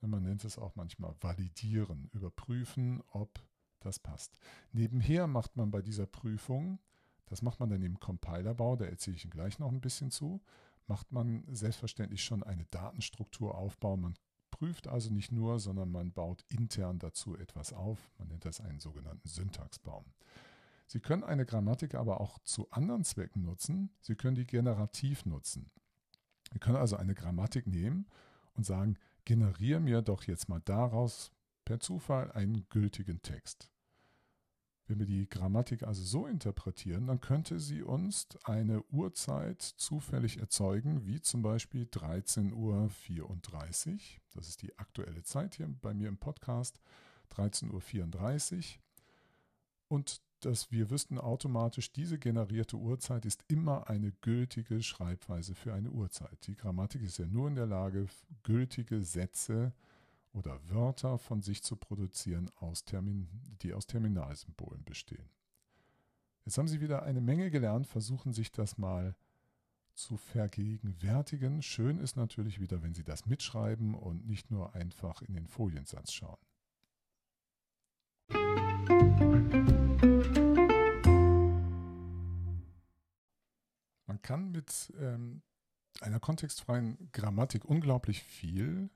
Man nennt es auch manchmal validieren, überprüfen, ob das passt. Nebenher macht man bei dieser Prüfung, das macht man dann im Compilerbau, da erzähle ich Ihnen gleich noch ein bisschen zu, macht man selbstverständlich schon eine Datenstruktur aufbau. Man prüft also nicht nur, sondern man baut intern dazu etwas auf. Man nennt das einen sogenannten Syntaxbaum. Sie können eine Grammatik aber auch zu anderen Zwecken nutzen. Sie können die generativ nutzen. Sie können also eine Grammatik nehmen und sagen, generiere mir doch jetzt mal daraus per Zufall einen gültigen Text. Wenn wir die Grammatik also so interpretieren, dann könnte sie uns eine Uhrzeit zufällig erzeugen, wie zum Beispiel 13.34 Uhr. Das ist die aktuelle Zeit hier bei mir im Podcast, 13.34 Uhr. Und dass wir wüssten automatisch, diese generierte Uhrzeit ist immer eine gültige Schreibweise für eine Uhrzeit. Die Grammatik ist ja nur in der Lage, gültige Sätze oder Wörter von sich zu produzieren, aus Termin, die aus Terminalsymbolen bestehen. Jetzt haben Sie wieder eine Menge gelernt, versuchen sich das mal zu vergegenwärtigen. Schön ist natürlich wieder, wenn Sie das mitschreiben und nicht nur einfach in den Foliensatz schauen. Man kann mit ähm, einer kontextfreien Grammatik unglaublich viel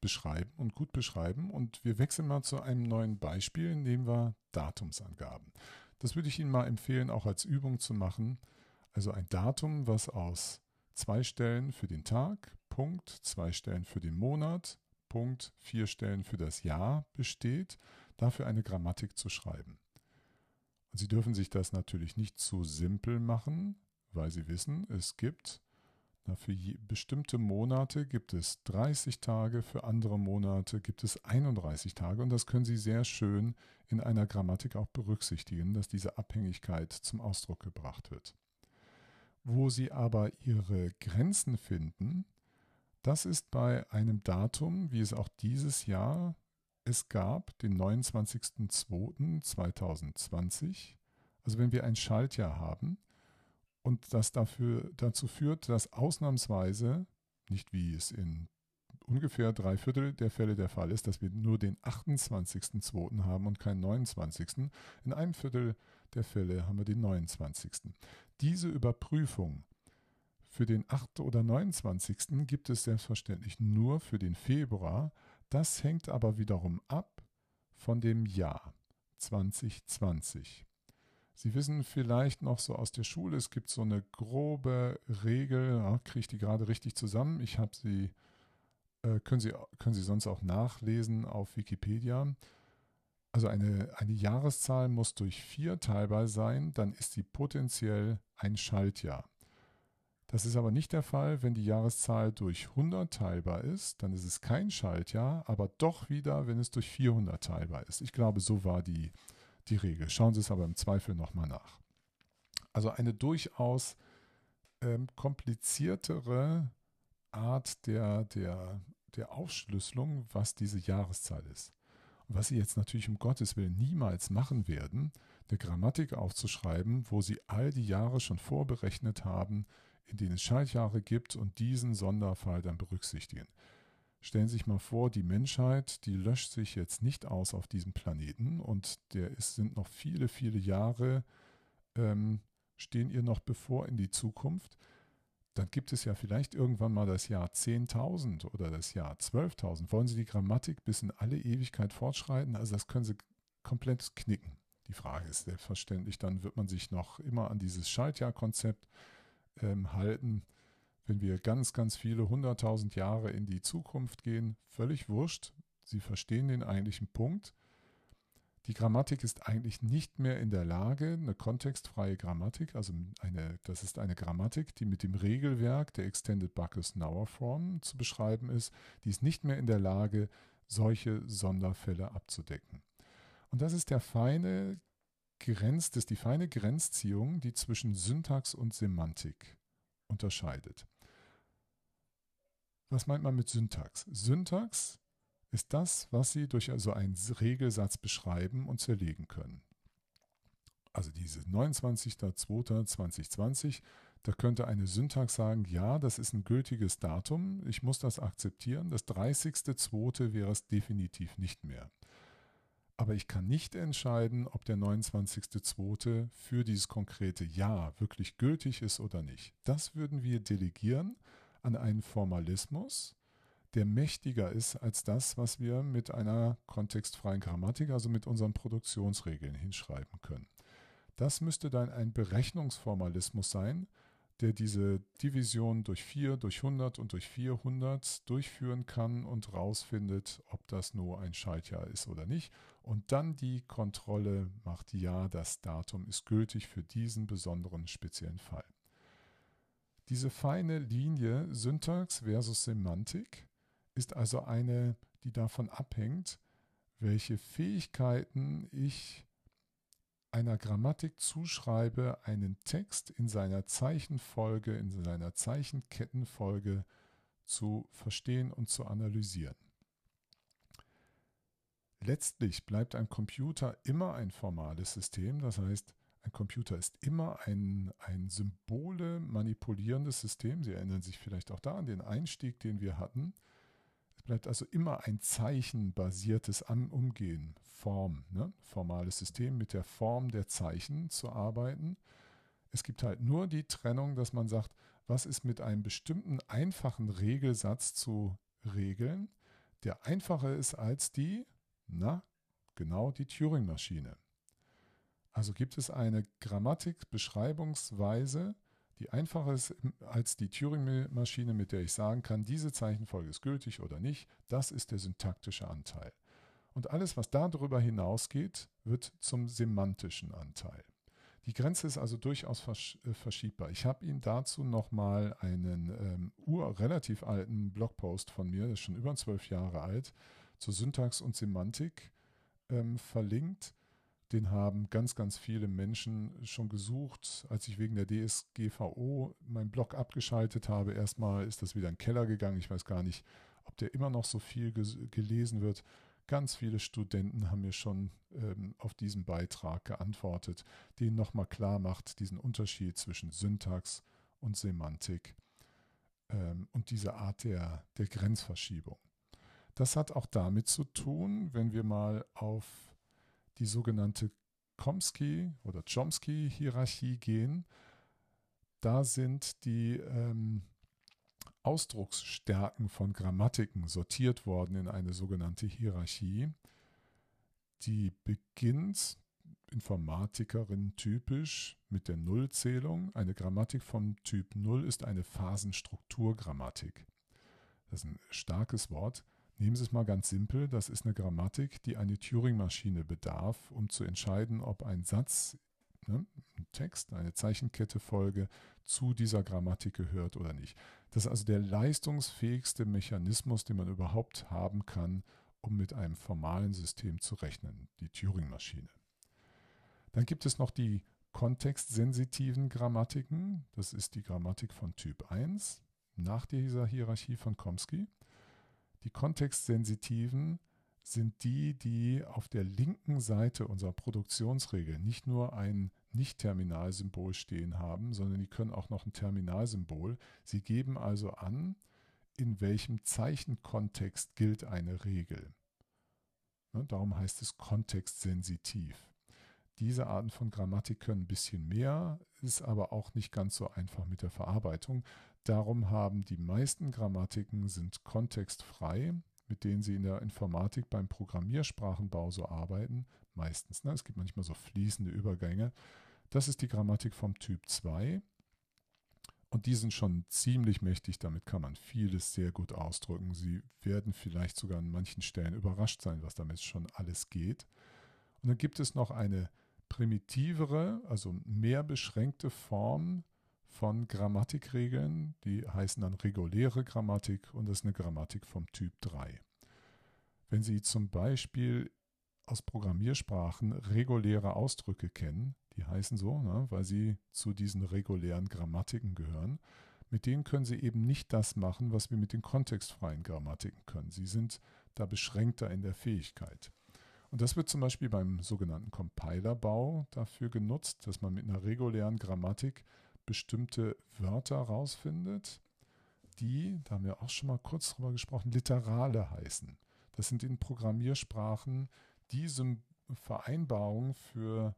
beschreiben und gut beschreiben. Und wir wechseln mal zu einem neuen Beispiel, nehmen wir Datumsangaben. Das würde ich Ihnen mal empfehlen, auch als Übung zu machen. Also ein Datum, was aus zwei Stellen für den Tag, Punkt, zwei Stellen für den Monat, Punkt, vier Stellen für das Jahr besteht, dafür eine Grammatik zu schreiben. Und Sie dürfen sich das natürlich nicht zu simpel machen, weil Sie wissen, es gibt für bestimmte Monate gibt es 30 Tage, für andere Monate gibt es 31 Tage und das können Sie sehr schön in einer Grammatik auch berücksichtigen, dass diese Abhängigkeit zum Ausdruck gebracht wird. Wo Sie aber Ihre Grenzen finden, das ist bei einem Datum, wie es auch dieses Jahr es gab, den 29.02.2020. Also wenn wir ein Schaltjahr haben, und das dafür, dazu führt, dass ausnahmsweise, nicht wie es in ungefähr drei Viertel der Fälle der Fall ist, dass wir nur den 28.02. haben und keinen 29. In einem Viertel der Fälle haben wir den 29. Diese Überprüfung für den 8. oder 29. gibt es selbstverständlich nur für den Februar. Das hängt aber wiederum ab von dem Jahr 2020. Sie wissen vielleicht noch so aus der Schule, es gibt so eine grobe Regel, ja, kriege ich die gerade richtig zusammen? Ich habe sie, äh, können, sie, können Sie sonst auch nachlesen auf Wikipedia. Also eine, eine Jahreszahl muss durch vier teilbar sein, dann ist sie potenziell ein Schaltjahr. Das ist aber nicht der Fall, wenn die Jahreszahl durch 100 teilbar ist, dann ist es kein Schaltjahr, aber doch wieder, wenn es durch 400 teilbar ist. Ich glaube, so war die die Regel. Schauen Sie es aber im Zweifel nochmal nach. Also eine durchaus ähm, kompliziertere Art der, der, der Aufschlüsselung, was diese Jahreszahl ist. Und was Sie jetzt natürlich um Gottes Willen niemals machen werden, eine Grammatik aufzuschreiben, wo Sie all die Jahre schon vorberechnet haben, in denen es Schaltjahre gibt und diesen Sonderfall dann berücksichtigen. Stellen Sie sich mal vor, die Menschheit, die löscht sich jetzt nicht aus auf diesem Planeten und der ist, sind noch viele, viele Jahre, ähm, stehen ihr noch bevor in die Zukunft. Dann gibt es ja vielleicht irgendwann mal das Jahr 10.000 oder das Jahr 12.000. Wollen Sie die Grammatik bis in alle Ewigkeit fortschreiten? Also das können Sie komplett knicken. Die Frage ist selbstverständlich, dann wird man sich noch immer an dieses Schaltjahrkonzept ähm, halten wenn wir ganz, ganz viele hunderttausend Jahre in die Zukunft gehen, völlig wurscht. Sie verstehen den eigentlichen Punkt. Die Grammatik ist eigentlich nicht mehr in der Lage, eine kontextfreie Grammatik, also eine, das ist eine Grammatik, die mit dem Regelwerk der Extended Bacchus-Nauer Form zu beschreiben ist, die ist nicht mehr in der Lage, solche Sonderfälle abzudecken. Und das ist der feine Grenz, das ist die feine Grenzziehung, die zwischen Syntax und Semantik unterscheidet. Was meint man mit Syntax? Syntax ist das, was Sie durch also einen Regelsatz beschreiben und zerlegen können. Also diese 29.02.2020, da könnte eine Syntax sagen, ja, das ist ein gültiges Datum, ich muss das akzeptieren, das 30.02. wäre es definitiv nicht mehr. Aber ich kann nicht entscheiden, ob der 29.02. für dieses konkrete Jahr wirklich gültig ist oder nicht. Das würden wir delegieren an einen Formalismus, der mächtiger ist als das, was wir mit einer kontextfreien Grammatik, also mit unseren Produktionsregeln hinschreiben können. Das müsste dann ein Berechnungsformalismus sein, der diese Division durch 4, durch 100 und durch 400 durchführen kann und rausfindet, ob das nur ein Schaltjahr ist oder nicht. Und dann die Kontrolle macht, ja, das Datum ist gültig für diesen besonderen speziellen Fall. Diese feine Linie Syntax versus Semantik ist also eine, die davon abhängt, welche Fähigkeiten ich einer Grammatik zuschreibe, einen Text in seiner Zeichenfolge, in seiner Zeichenkettenfolge zu verstehen und zu analysieren. Letztlich bleibt ein Computer immer ein formales System, das heißt, ein Computer ist immer ein, ein Symbole manipulierendes System. Sie erinnern sich vielleicht auch da an den Einstieg, den wir hatten bleibt also immer ein zeichenbasiertes Umgehen, Form, ne? formales System mit der Form der Zeichen zu arbeiten. Es gibt halt nur die Trennung, dass man sagt, was ist mit einem bestimmten einfachen Regelsatz zu regeln, der einfacher ist als die, na, genau die Turing-Maschine. Also gibt es eine Grammatik-Beschreibungsweise, die einfacher ist als die Turing-Maschine, mit der ich sagen kann, diese Zeichenfolge ist gültig oder nicht. Das ist der syntaktische Anteil. Und alles, was darüber hinausgeht, wird zum semantischen Anteil. Die Grenze ist also durchaus versch äh, verschiebbar. Ich habe Ihnen dazu nochmal einen ähm, ur relativ alten Blogpost von mir, das ist schon über zwölf Jahre alt, zur Syntax und Semantik ähm, verlinkt. Den haben ganz, ganz viele Menschen schon gesucht. Als ich wegen der DSGVO meinen Blog abgeschaltet habe, erstmal ist das wieder in den Keller gegangen. Ich weiß gar nicht, ob der immer noch so viel gelesen wird. Ganz viele Studenten haben mir schon ähm, auf diesen Beitrag geantwortet, den nochmal klar macht, diesen Unterschied zwischen Syntax und Semantik ähm, und diese Art der, der Grenzverschiebung. Das hat auch damit zu tun, wenn wir mal auf die sogenannte Chomsky oder Chomsky-Hierarchie gehen. Da sind die ähm, Ausdrucksstärken von Grammatiken sortiert worden in eine sogenannte Hierarchie, die beginnt Informatikerin typisch mit der Nullzählung. Eine Grammatik vom Typ Null ist eine Phasenstrukturgrammatik. Das ist ein starkes Wort. Nehmen Sie es mal ganz simpel, das ist eine Grammatik, die eine Turing-Maschine bedarf, um zu entscheiden, ob ein Satz, ne, ein Text, eine Zeichenkettefolge zu dieser Grammatik gehört oder nicht. Das ist also der leistungsfähigste Mechanismus, den man überhaupt haben kann, um mit einem formalen System zu rechnen, die Turing-Maschine. Dann gibt es noch die kontextsensitiven Grammatiken. Das ist die Grammatik von Typ 1 nach dieser Hierarchie von Chomsky. Die kontextsensitiven sind die, die auf der linken Seite unserer Produktionsregel nicht nur ein Nicht-Terminalsymbol stehen haben, sondern die können auch noch ein Terminalsymbol. Sie geben also an, in welchem Zeichenkontext gilt eine Regel. Ne, darum heißt es kontextsensitiv. Diese Arten von Grammatik können ein bisschen mehr, ist aber auch nicht ganz so einfach mit der Verarbeitung. Darum haben die meisten Grammatiken sind kontextfrei, mit denen sie in der Informatik beim Programmiersprachenbau so arbeiten. Meistens. Ne? Es gibt manchmal so fließende Übergänge. Das ist die Grammatik vom Typ 2. Und die sind schon ziemlich mächtig, damit kann man vieles sehr gut ausdrücken. Sie werden vielleicht sogar an manchen Stellen überrascht sein, was damit schon alles geht. Und dann gibt es noch eine primitivere, also mehr beschränkte Form von Grammatikregeln, die heißen dann reguläre Grammatik und das ist eine Grammatik vom Typ 3. Wenn Sie zum Beispiel aus Programmiersprachen reguläre Ausdrücke kennen, die heißen so, ne, weil sie zu diesen regulären Grammatiken gehören, mit denen können Sie eben nicht das machen, was wir mit den kontextfreien Grammatiken können. Sie sind da beschränkter in der Fähigkeit. Und das wird zum Beispiel beim sogenannten Compilerbau dafür genutzt, dass man mit einer regulären Grammatik bestimmte Wörter rausfindet, die, da haben wir auch schon mal kurz drüber gesprochen, Literale heißen. Das sind in Programmiersprachen diese Vereinbarungen für,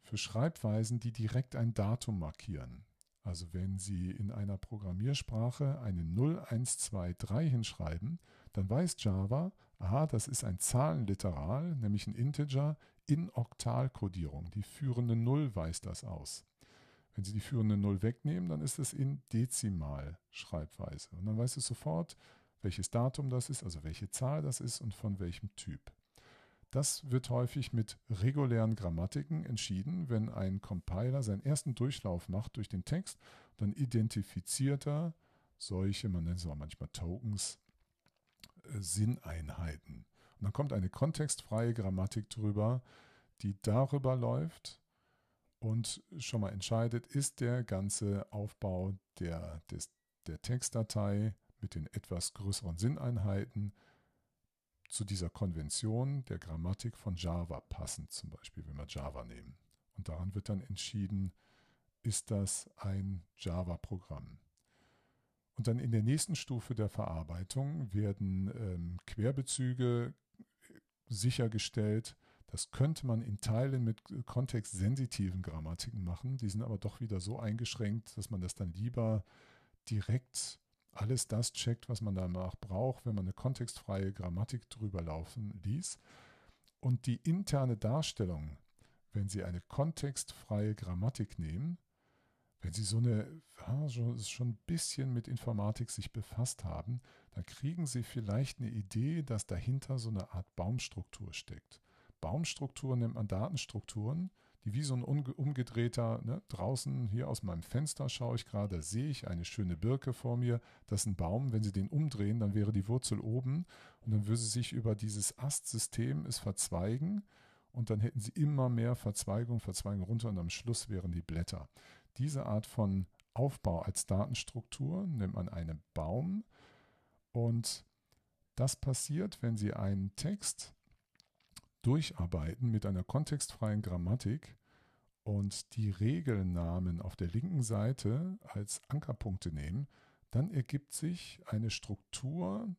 für Schreibweisen, die direkt ein Datum markieren. Also wenn Sie in einer Programmiersprache eine 0123 hinschreiben, dann weiß Java, aha, das ist ein Zahlenliteral, nämlich ein Integer in Oktalkodierung. Die führende Null weist das aus. Wenn Sie die führende Null wegnehmen, dann ist es in Dezimalschreibweise. Und dann weiß es sofort, welches Datum das ist, also welche Zahl das ist und von welchem Typ. Das wird häufig mit regulären Grammatiken entschieden, wenn ein Compiler seinen ersten Durchlauf macht durch den Text, dann identifiziert er solche, man nennt es auch manchmal Tokens, äh, Sinneinheiten. Und dann kommt eine kontextfreie Grammatik drüber, die darüber läuft und schon mal entscheidet, ist der ganze Aufbau der, des, der Textdatei mit den etwas größeren Sinneinheiten zu dieser Konvention der Grammatik von Java passend, zum Beispiel, wenn wir Java nehmen. Und daran wird dann entschieden, ist das ein Java-Programm. Und dann in der nächsten Stufe der Verarbeitung werden ähm, Querbezüge sichergestellt. Das könnte man in Teilen mit kontextsensitiven Grammatiken machen. Die sind aber doch wieder so eingeschränkt, dass man das dann lieber direkt alles das checkt, was man danach braucht, wenn man eine kontextfreie Grammatik drüber laufen ließ. Und die interne Darstellung, wenn Sie eine kontextfreie Grammatik nehmen, wenn Sie so eine, ja, schon ein bisschen mit Informatik sich befasst haben, dann kriegen Sie vielleicht eine Idee, dass dahinter so eine Art Baumstruktur steckt. Baumstrukturen nennt man Datenstrukturen, die wie so ein umgedrehter, ne, draußen hier aus meinem Fenster schaue ich gerade, sehe ich eine schöne Birke vor mir, das ist ein Baum, wenn Sie den umdrehen, dann wäre die Wurzel oben und dann würde sie sich über dieses Astsystem es verzweigen und dann hätten Sie immer mehr Verzweigung, Verzweigung runter und am Schluss wären die Blätter. Diese Art von Aufbau als Datenstruktur nennt man einen Baum und das passiert, wenn Sie einen Text durcharbeiten mit einer kontextfreien Grammatik und die Regelnamen auf der linken Seite als Ankerpunkte nehmen, dann ergibt sich eine Struktur,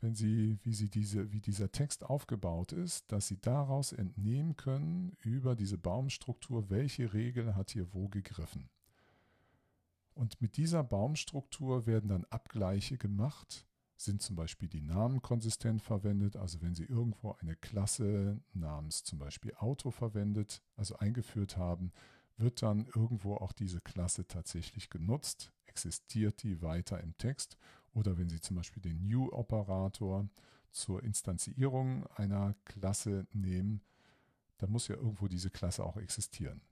wenn Sie, wie, Sie diese, wie dieser Text aufgebaut ist, dass Sie daraus entnehmen können über diese Baumstruktur, welche Regel hat hier wo gegriffen. Und mit dieser Baumstruktur werden dann Abgleiche gemacht sind zum Beispiel die Namen konsistent verwendet. Also wenn Sie irgendwo eine Klasse namens zum Beispiel Auto verwendet, also eingeführt haben, wird dann irgendwo auch diese Klasse tatsächlich genutzt, existiert die weiter im Text. Oder wenn Sie zum Beispiel den New-Operator zur Instanzierung einer Klasse nehmen, dann muss ja irgendwo diese Klasse auch existieren.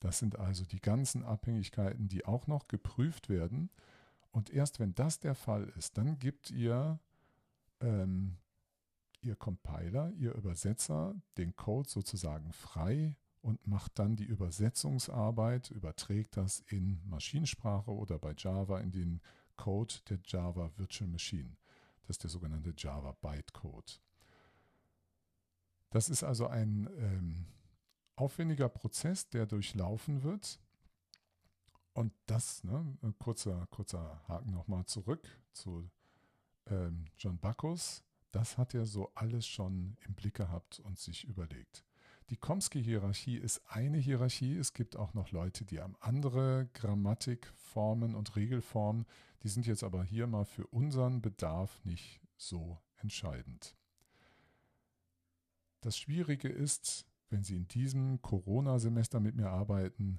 Das sind also die ganzen Abhängigkeiten, die auch noch geprüft werden. Und erst wenn das der Fall ist, dann gibt ihr, ähm, ihr Compiler, ihr Übersetzer den Code sozusagen frei und macht dann die Übersetzungsarbeit, überträgt das in Maschinensprache oder bei Java in den Code der Java Virtual Machine. Das ist der sogenannte Java Bytecode. Das ist also ein ähm, aufwendiger Prozess, der durchlaufen wird. Und das, ne, kurzer, kurzer Haken nochmal zurück zu ähm, John Bacchus, das hat er so alles schon im Blick gehabt und sich überlegt. Die Chomsky-Hierarchie ist eine Hierarchie. Es gibt auch noch Leute, die haben andere Grammatikformen und Regelformen. Die sind jetzt aber hier mal für unseren Bedarf nicht so entscheidend. Das Schwierige ist, wenn Sie in diesem Corona-Semester mit mir arbeiten,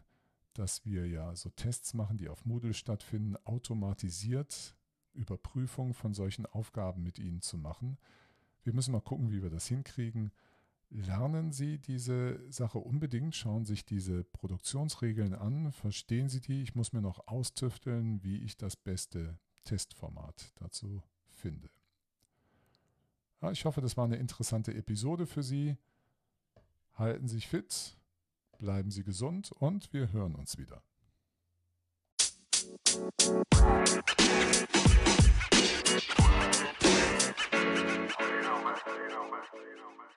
dass wir ja so Tests machen, die auf Moodle stattfinden, automatisiert Überprüfung von solchen Aufgaben mit Ihnen zu machen. Wir müssen mal gucken, wie wir das hinkriegen. Lernen Sie diese Sache unbedingt, schauen sich diese Produktionsregeln an, verstehen Sie die. Ich muss mir noch austüfteln, wie ich das beste Testformat dazu finde. Ja, ich hoffe, das war eine interessante Episode für Sie. Halten Sie sich fit, Bleiben Sie gesund und wir hören uns wieder. you know, man. You know, man. You know, man.